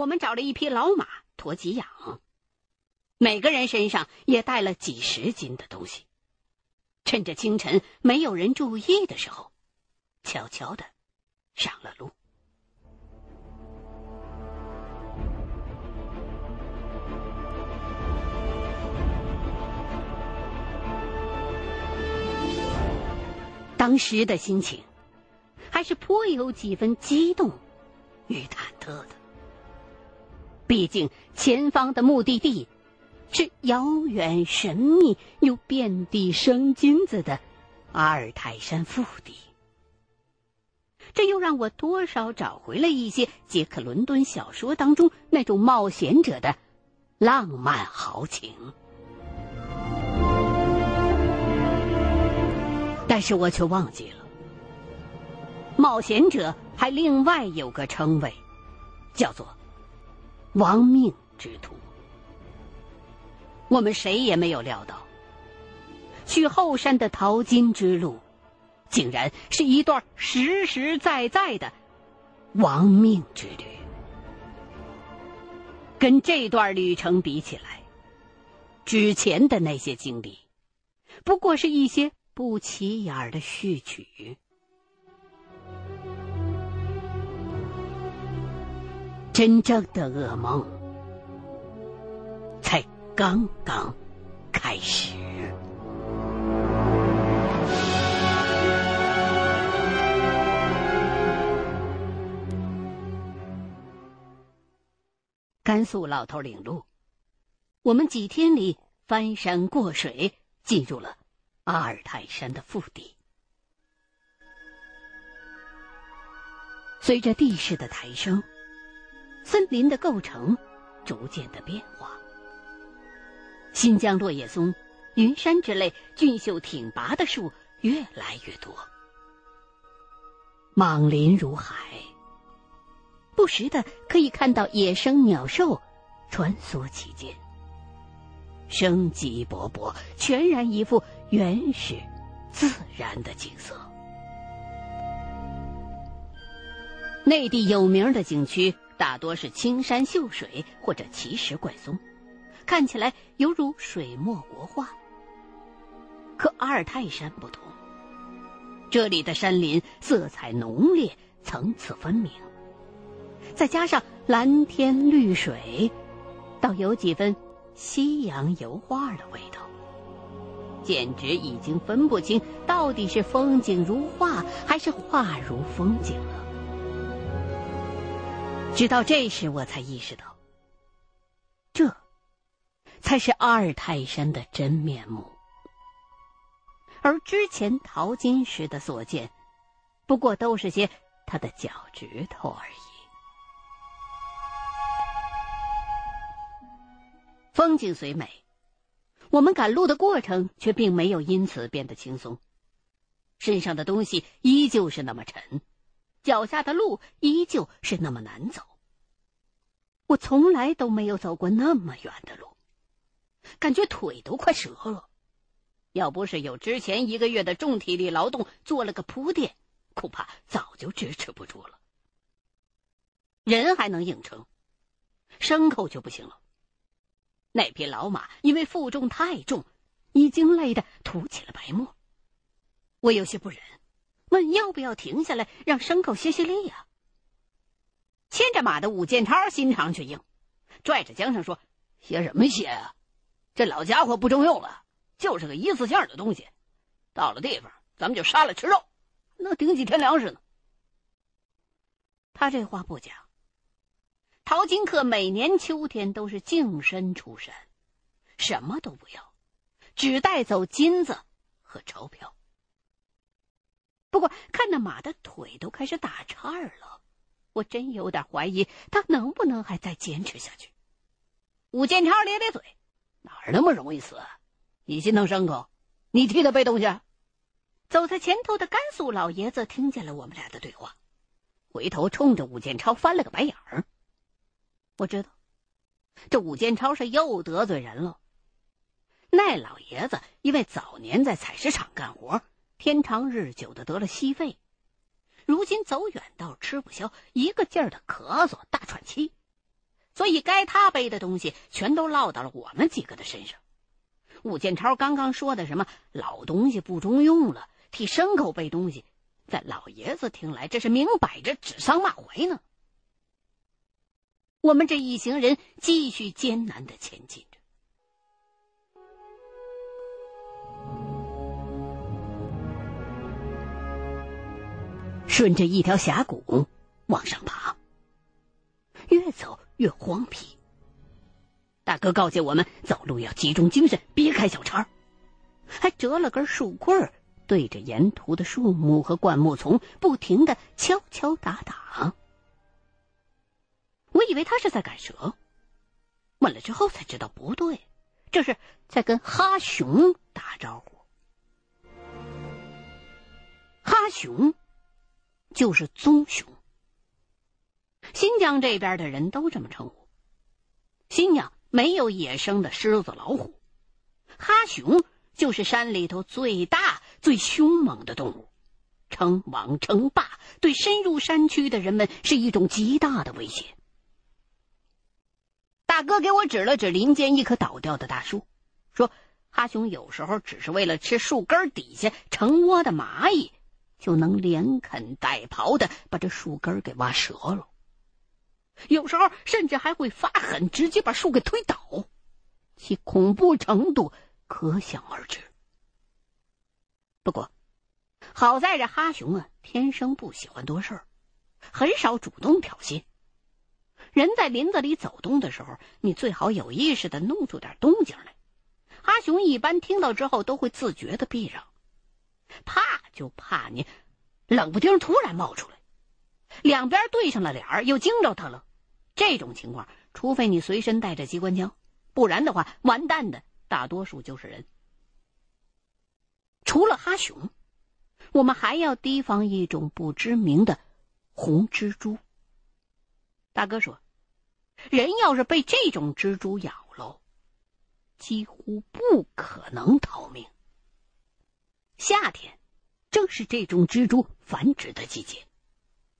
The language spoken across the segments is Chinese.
我们找了一匹老马驮给养，每个人身上也带了几十斤的东西。趁着清晨没有人注意的时候，悄悄的上了路。当时的心情，还是颇有几分激动与忐忑的。毕竟前方的目的地是遥远神秘又遍地生金子的阿尔泰山腹地，这又让我多少找回了一些杰克·伦敦小说当中那种冒险者的浪漫豪情。但是我却忘记了，冒险者还另外有个称谓，叫做“亡命之徒”。我们谁也没有料到，去后山的淘金之路，竟然是一段实实在在的亡命之旅。跟这段旅程比起来，之前的那些经历，不过是一些。不起眼的序曲，真正的噩梦才刚刚开始。甘肃老头领路，我们几天里翻山过水，进入了。阿尔泰山的腹地，随着地势的抬升，森林的构成逐渐的变化。新疆落叶松、云杉之类俊秀挺拔的树越来越多，莽林如海，不时的可以看到野生鸟兽穿梭其间，生机勃勃，全然一副。原始、自然的景色。内地有名的景区大多是青山秀水或者奇石怪松，看起来犹如水墨国画。可阿尔泰山不同，这里的山林色彩浓烈，层次分明，再加上蓝天绿水，倒有几分西洋油画的味道。简直已经分不清到底是风景如画还是画如风景了。直到这时，我才意识到，这才是阿尔泰山的真面目，而之前淘金时的所见，不过都是些他的脚趾头而已。风景虽美。我们赶路的过程却并没有因此变得轻松，身上的东西依旧是那么沉，脚下的路依旧是那么难走。我从来都没有走过那么远的路，感觉腿都快折了。要不是有之前一个月的重体力劳动做了个铺垫，恐怕早就支持不住了。人还能硬撑，牲口就不行了。那匹老马因为负重太重，已经累得吐起了白沫。我有些不忍，问要不要停下来让牲口歇歇力呀？牵着马的武建超心肠却硬，拽着缰绳说：“歇什么歇啊？这老家伙不中用了，就是个一次性的东西。到了地方，咱们就杀了吃肉，能顶几天粮食呢。”他这话不假。淘金客每年秋天都是净身出山，什么都不要，只带走金子和钞票。不过看那马的腿都开始打颤了，我真有点怀疑他能不能还再坚持下去。武建超咧咧嘴：“哪儿那么容易死？你心疼牲口，你替他背东西。”走在前头的甘肃老爷子听见了我们俩的对话，回头冲着武建超翻了个白眼儿。我知道，这武建超是又得罪人了。那老爷子因为早年在采石场干活，天长日久的得了息肺，如今走远道吃不消，一个劲儿的咳嗽、大喘气，所以该他背的东西全都落到了我们几个的身上。武建超刚刚说的什么老东西不中用了，替牲口背东西，在老爷子听来，这是明摆着指桑骂槐呢。我们这一行人继续艰难的前进顺着一条峡谷往上爬，越走越荒僻。大哥告诫我们，走路要集中精神，别开小差，还折了根树棍儿对着沿途的树木和灌木丛不停的敲敲打打。我以为他是在赶蛇，问了之后才知道不对，这是在跟哈熊打招呼。哈熊就是棕熊，新疆这边的人都这么称呼。新疆没有野生的狮子、老虎，哈熊就是山里头最大、最凶猛的动物，称王称霸，对深入山区的人们是一种极大的威胁。大哥给我指了指林间一棵倒掉的大树，说：“哈熊有时候只是为了吃树根底下成窝的蚂蚁，就能连啃带刨的把这树根给挖折了。有时候甚至还会发狠，直接把树给推倒，其恐怖程度可想而知。不过，好在这哈熊啊，天生不喜欢多事儿，很少主动挑衅。”人在林子里走动的时候，你最好有意识的弄出点动静来。阿雄一般听到之后都会自觉的避让，怕就怕你冷不丁突然冒出来，两边对上了脸儿，又惊着他了。这种情况，除非你随身带着机关枪，不然的话，完蛋的大多数就是人。除了哈熊，我们还要提防一种不知名的红蜘蛛。大哥说：“人要是被这种蜘蛛咬了，几乎不可能逃命。夏天正是这种蜘蛛繁殖的季节，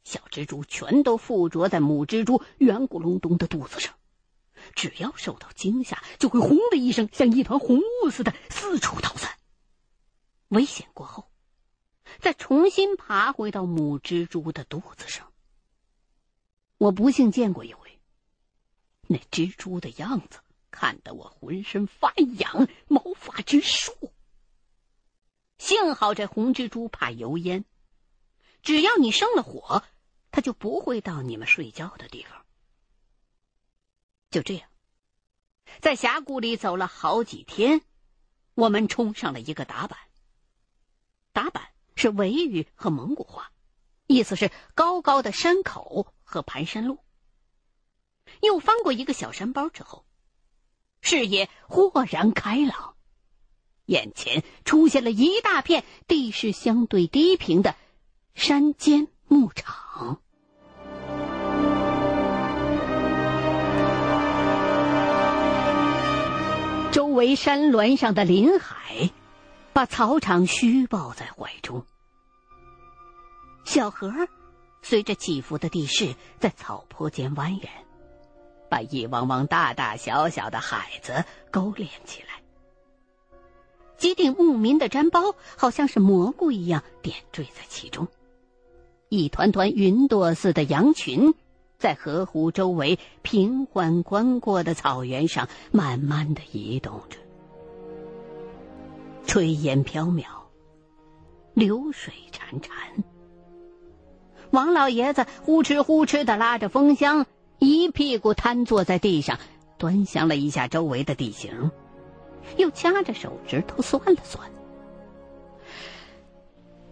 小蜘蛛全都附着在母蜘蛛圆咕隆咚的肚子上，只要受到惊吓，就会轰的一声，像一团红雾似的四处逃散。危险过后，再重新爬回到母蜘蛛的肚子上。”我不幸见过一回，那蜘蛛的样子看得我浑身发痒，毛发直竖。幸好这红蜘蛛怕油烟，只要你生了火，它就不会到你们睡觉的地方。就这样，在峡谷里走了好几天，我们冲上了一个打板。打板是维语和蒙古话，意思是高高的山口。和盘山路，又翻过一个小山包之后，视野豁然开朗，眼前出现了一大片地势相对低平的山间牧场，周围山峦上的林海，把草场虚抱在怀中，小河。随着起伏的地势，在草坡间蜿蜒，把一汪汪大大小小的海子勾连起来。几顶牧民的毡包好像是蘑菇一样点缀在其中，一团团云朵似的羊群，在河湖周围平缓宽阔的草原上慢慢的移动着，炊烟飘渺，流水潺潺。王老爷子呼哧呼哧的拉着风箱，一屁股瘫坐在地上，端详了一下周围的地形，又掐着手指头算了算，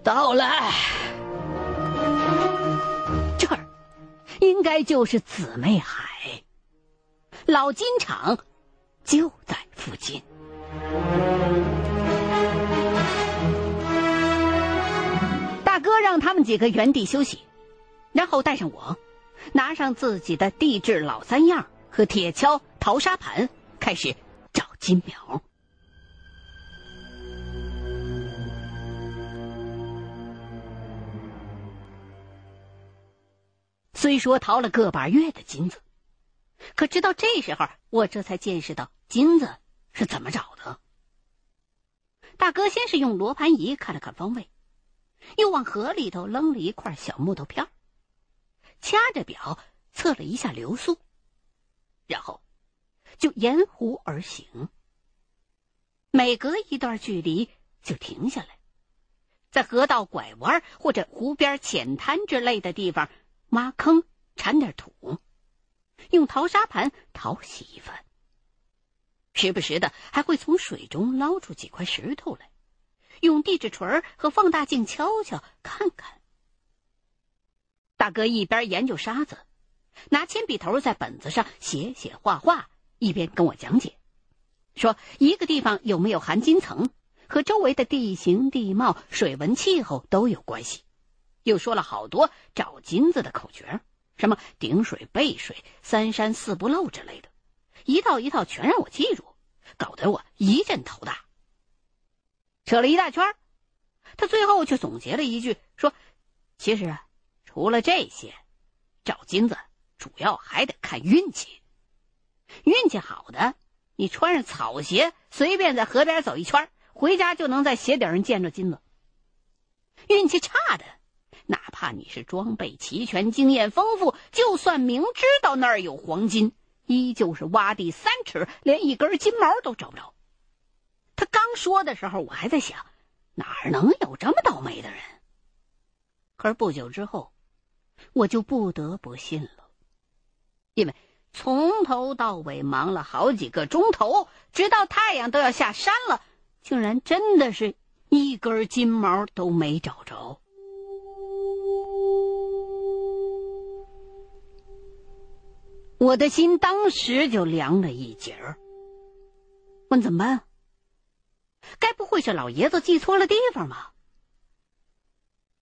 到了，这儿应该就是姊妹海，老金厂就在附近。大哥让他们几个原地休息。然后带上我，拿上自己的地质老三样和铁锹、淘沙盘，开始金表。虽说淘了个把月的金子，可直到这时候，我这才见识到金子是怎么找的。大哥先是用罗盘仪看了看方位，又往河里头扔了一块小木头片掐着表测了一下流速，然后就沿湖而行。每隔一段距离就停下来，在河道拐弯或者湖边浅滩之类的地方挖坑铲点土，用淘沙盘淘洗一番。时不时的还会从水中捞出几块石头来，用地质锤和放大镜敲敲看看。大哥一边研究沙子，拿铅笔头在本子上写写画画，一边跟我讲解，说一个地方有没有含金层，和周围的地形地貌、水文气候都有关系。又说了好多找金子的口诀，什么顶水背水、三山四不漏之类的。一套一套全让我记住，搞得我一阵头大。扯了一大圈，他最后却总结了一句说：“其实啊，除了这些，找金子主要还得看运气。运气好的，你穿上草鞋，随便在河边走一圈，回家就能在鞋底上见着金子。运气差的，哪怕你是装备齐全、经验丰富，就算明知道那儿有黄金。”依旧是挖地三尺，连一根金毛都找不着。他刚说的时候，我还在想，哪能有这么倒霉的人？可是不久之后，我就不得不信了，因为从头到尾忙了好几个钟头，直到太阳都要下山了，竟然真的是一根金毛都没找着。我的心当时就凉了一截儿。问怎么办？该不会是老爷子记错了地方吧？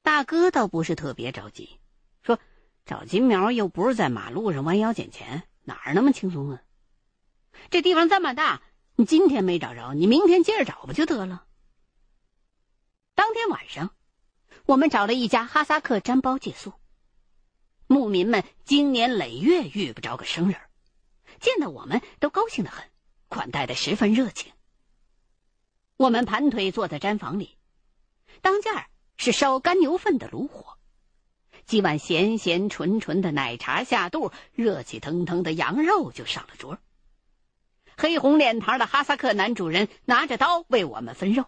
大哥倒不是特别着急，说找金苗又不是在马路上弯腰捡钱，哪儿那么轻松啊？这地方这么大，你今天没找着，你明天接着找不就得了？当天晚上，我们找了一家哈萨克毡包借宿。牧民们经年累月遇不着个生人，见到我们都高兴的很，款待的十分热情。我们盘腿坐在毡房里，当间是烧干牛粪的炉火，几碗咸咸纯纯的奶茶下肚，热气腾腾的羊肉就上了桌。黑红脸庞的哈萨克男主人拿着刀为我们分肉。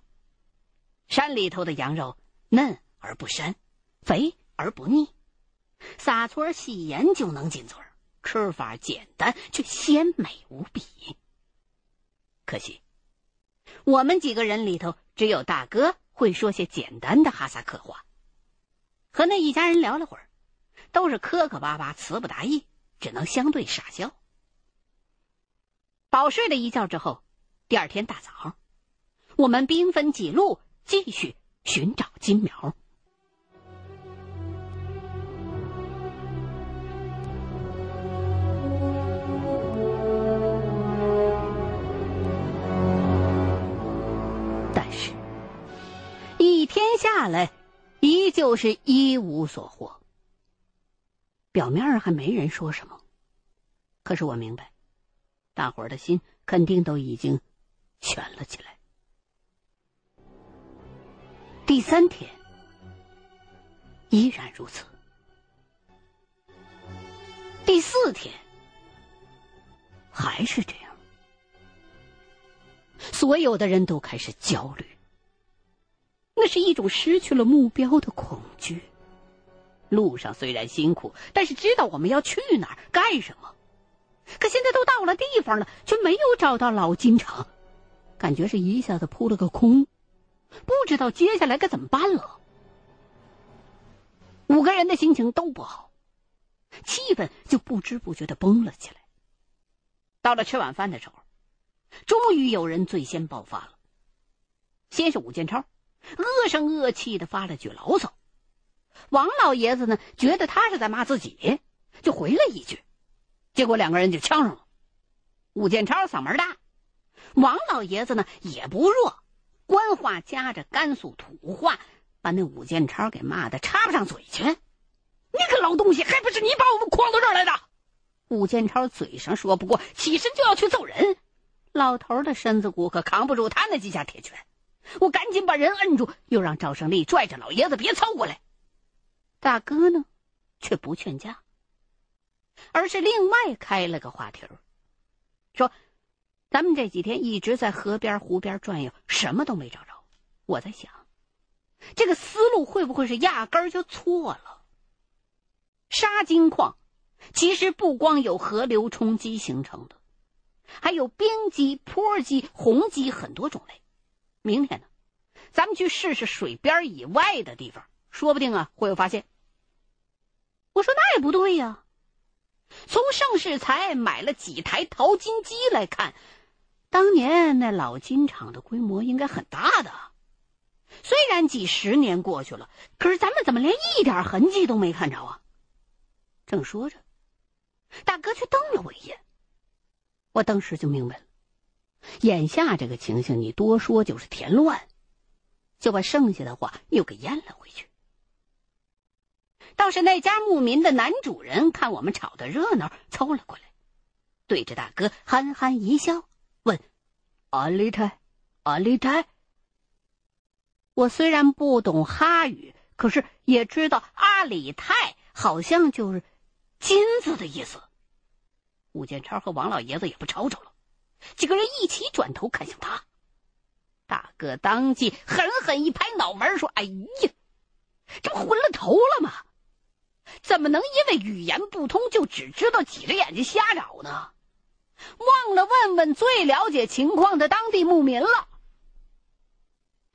山里头的羊肉嫩而不膻，肥而不腻。撒撮细盐就能进嘴，吃法简单却鲜美无比。可惜，我们几个人里头只有大哥会说些简单的哈萨克话。和那一家人聊了会儿，都是磕磕巴巴、词不达意，只能相对傻笑。饱睡了一觉之后，第二天大早，我们兵分几路继续寻找金苗。但是，一天下来，就是一无所获。表面上还没人说什么，可是我明白，大伙儿的心肯定都已经悬了起来。第三天依然如此，第四天还是这样，所有的人都开始焦虑。那是一种失去了目标的恐惧。路上虽然辛苦，但是知道我们要去哪儿干什么。可现在都到了地方了，却没有找到老金城，感觉是一下子扑了个空，不知道接下来该怎么办了。五个人的心情都不好，气氛就不知不觉的崩了起来。到了吃晚饭的时候，终于有人最先爆发了。先是武建超。恶声恶气的发了句牢骚，王老爷子呢觉得他是在骂自己，就回了一句，结果两个人就呛上了。武建超嗓门大，王老爷子呢也不弱，官话夹着甘肃土话，把那武建超给骂的插不上嘴去。你个老东西，还不是你把我们诓到这儿来的？武建超嘴上说不过，起身就要去揍人。老头的身子骨可扛不住他那几下铁拳，我赶紧把人摁住，又让赵胜利拽着老爷子别凑过来。大哥呢，却不劝架，而是另外开了个话题儿，说：“咱们这几天一直在河边、湖边转悠，什么都没找着。我在想，这个思路会不会是压根儿就错了？沙金矿其实不光有河流冲积形成的。”还有冰鸡、坡鸡、红鸡很多种类。明天呢，咱们去试试水边以外的地方，说不定啊会有发现。我说那也不对呀，从盛世才买了几台淘金机来看，当年那老金厂的规模应该很大的。虽然几十年过去了，可是咱们怎么连一点痕迹都没看着啊？正说着，大哥却瞪了我一眼。我当时就明白了，眼下这个情形，你多说就是添乱，就把剩下的话又给咽了回去。倒是那家牧民的男主人看我们吵得热闹，凑了过来，对着大哥憨憨一笑，问：“阿里泰，阿里泰。”我虽然不懂哈语，可是也知道阿里泰好像就是金子的意思。武建超和王老爷子也不吵吵了，几个人一起转头看向他。大哥当即狠狠一拍脑门，说：“哎呀，这不昏了头了吗？怎么能因为语言不通就只知道挤着眼睛瞎找呢？忘了问问最了解情况的当地牧民了。”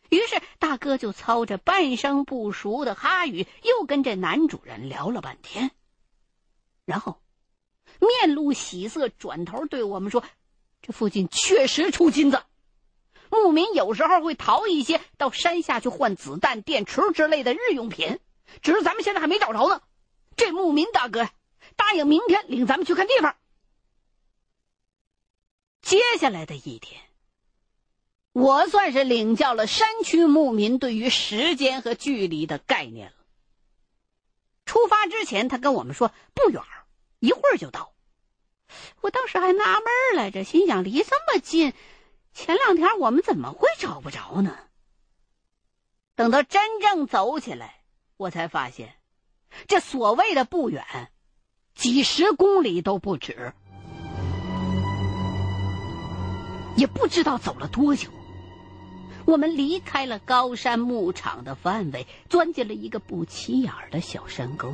于是大哥就操着半生不熟的哈语，又跟这男主人聊了半天，然后。面露喜色，转头对我们说：“这附近确实出金子，牧民有时候会淘一些到山下去换子弹、电池之类的日用品，只是咱们现在还没找着呢。这牧民大哥答应明天领咱们去看地方。接下来的一天，我算是领教了山区牧民对于时间和距离的概念了。出发之前，他跟我们说不远一会儿就到。”我当时还纳闷来着，心想离这么近，前两天我们怎么会找不着呢？等到真正走起来，我才发现，这所谓的不远，几十公里都不止。也不知道走了多久，我们离开了高山牧场的范围，钻进了一个不起眼的小山沟。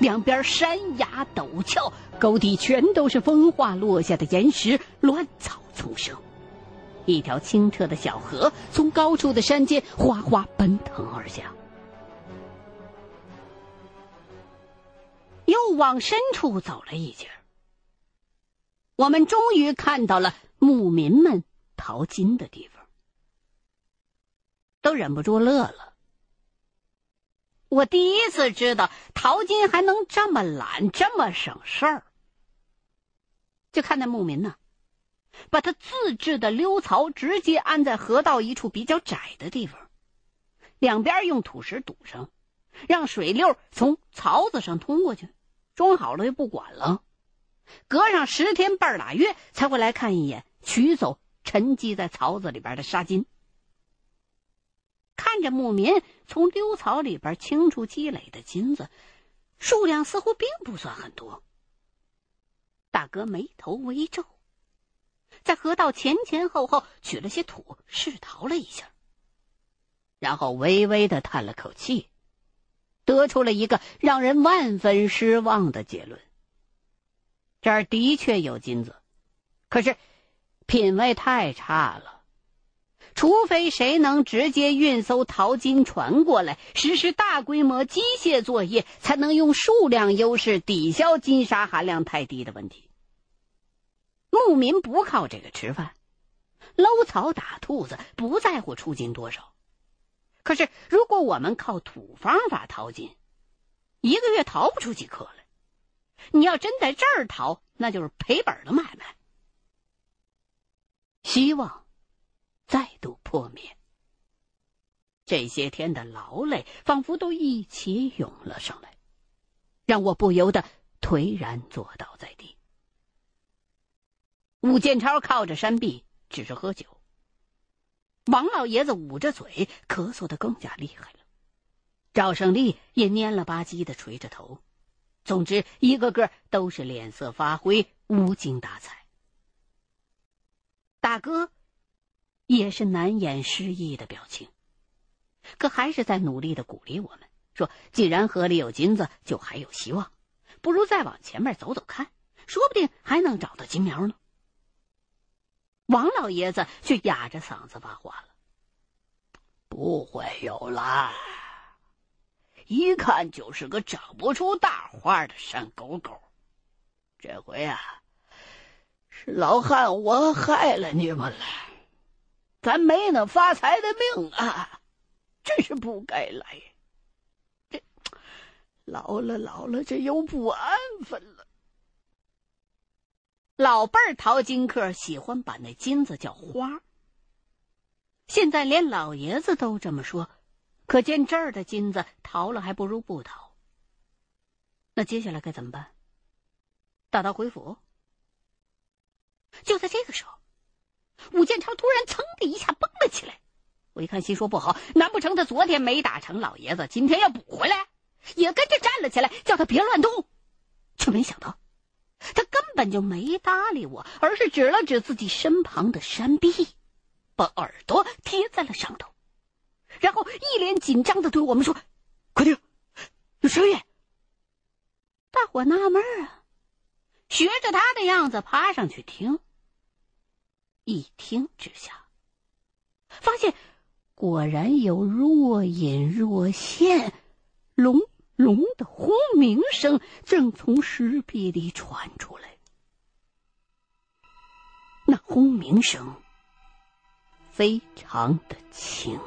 两边山崖陡峭，沟底全都是风化落下的岩石，乱草丛生。一条清澈的小河从高处的山间哗哗奔腾而下。又往深处走了一截我们终于看到了牧民们淘金的地方，都忍不住乐了。我第一次知道淘金还能这么懒，这么省事儿。就看那牧民呢，把他自制的溜槽直接安在河道一处比较窄的地方，两边用土石堵上，让水流从槽子上通过去。装好了就不管了，隔上十天半拉月才会来看一眼，取走沉积在槽子里边的沙金。看着牧民从溜槽里边清出积累的金子，数量似乎并不算很多。大哥眉头微皱，在河道前前后后取了些土试淘了一下，然后微微的叹了口气，得出了一个让人万分失望的结论：这儿的确有金子，可是品味太差了。除非谁能直接运艘淘金船过来，实施大规模机械作业，才能用数量优势抵消金沙含量太低的问题。牧民不靠这个吃饭，搂草打兔子，不在乎出金多少。可是如果我们靠土方法淘金，一个月淘不出几颗来。你要真在这儿淘，那就是赔本的买卖。希望。破灭。这些天的劳累仿佛都一起涌了上来，让我不由得颓然坐倒在地。武建超靠着山壁，只是喝酒。王老爷子捂着嘴，咳嗽的更加厉害了。赵胜利也蔫了吧唧的垂着头。总之，一个个都是脸色发灰，无精打采。大哥也是难掩失意的表情，可还是在努力的鼓励我们说：“既然河里有金子，就还有希望，不如再往前面走走看，说不定还能找到金苗呢。”王老爷子却哑着嗓子发话了：“不会有啦。”一看就是个长不出大花的山沟沟，这回啊，是老汉我害了你们了，咱没那发财的命啊，真是不该来。这老了老了，这又不安分了。老辈儿淘金客喜欢把那金子叫花，现在连老爷子都这么说。可见这儿的金子淘了还不如不淘。那接下来该怎么办？打道回府？就在这个时候，武建超突然噌的一下蹦了起来。我一看，心说不好，难不成他昨天没打成老爷子，今天要补回来？也跟着站了起来，叫他别乱动。却没想到，他根本就没搭理我，而是指了指自己身旁的山壁，把耳朵贴在了上头。然后一脸紧张的对我们说：“快听，有声音！”大伙纳闷啊，学着他的样子爬上去听。一听之下，发现果然有若隐若现、隆隆的轰鸣声正从石壁里传出来。那轰鸣声非常的轻。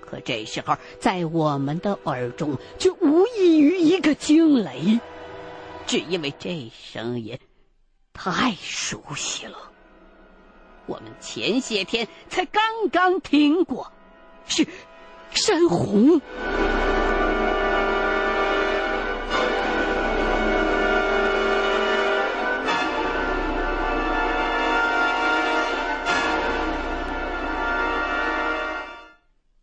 可这时候，在我们的耳中却无异于一个惊雷，只因为这声音太熟悉了。我们前些天才刚刚听过，是山洪。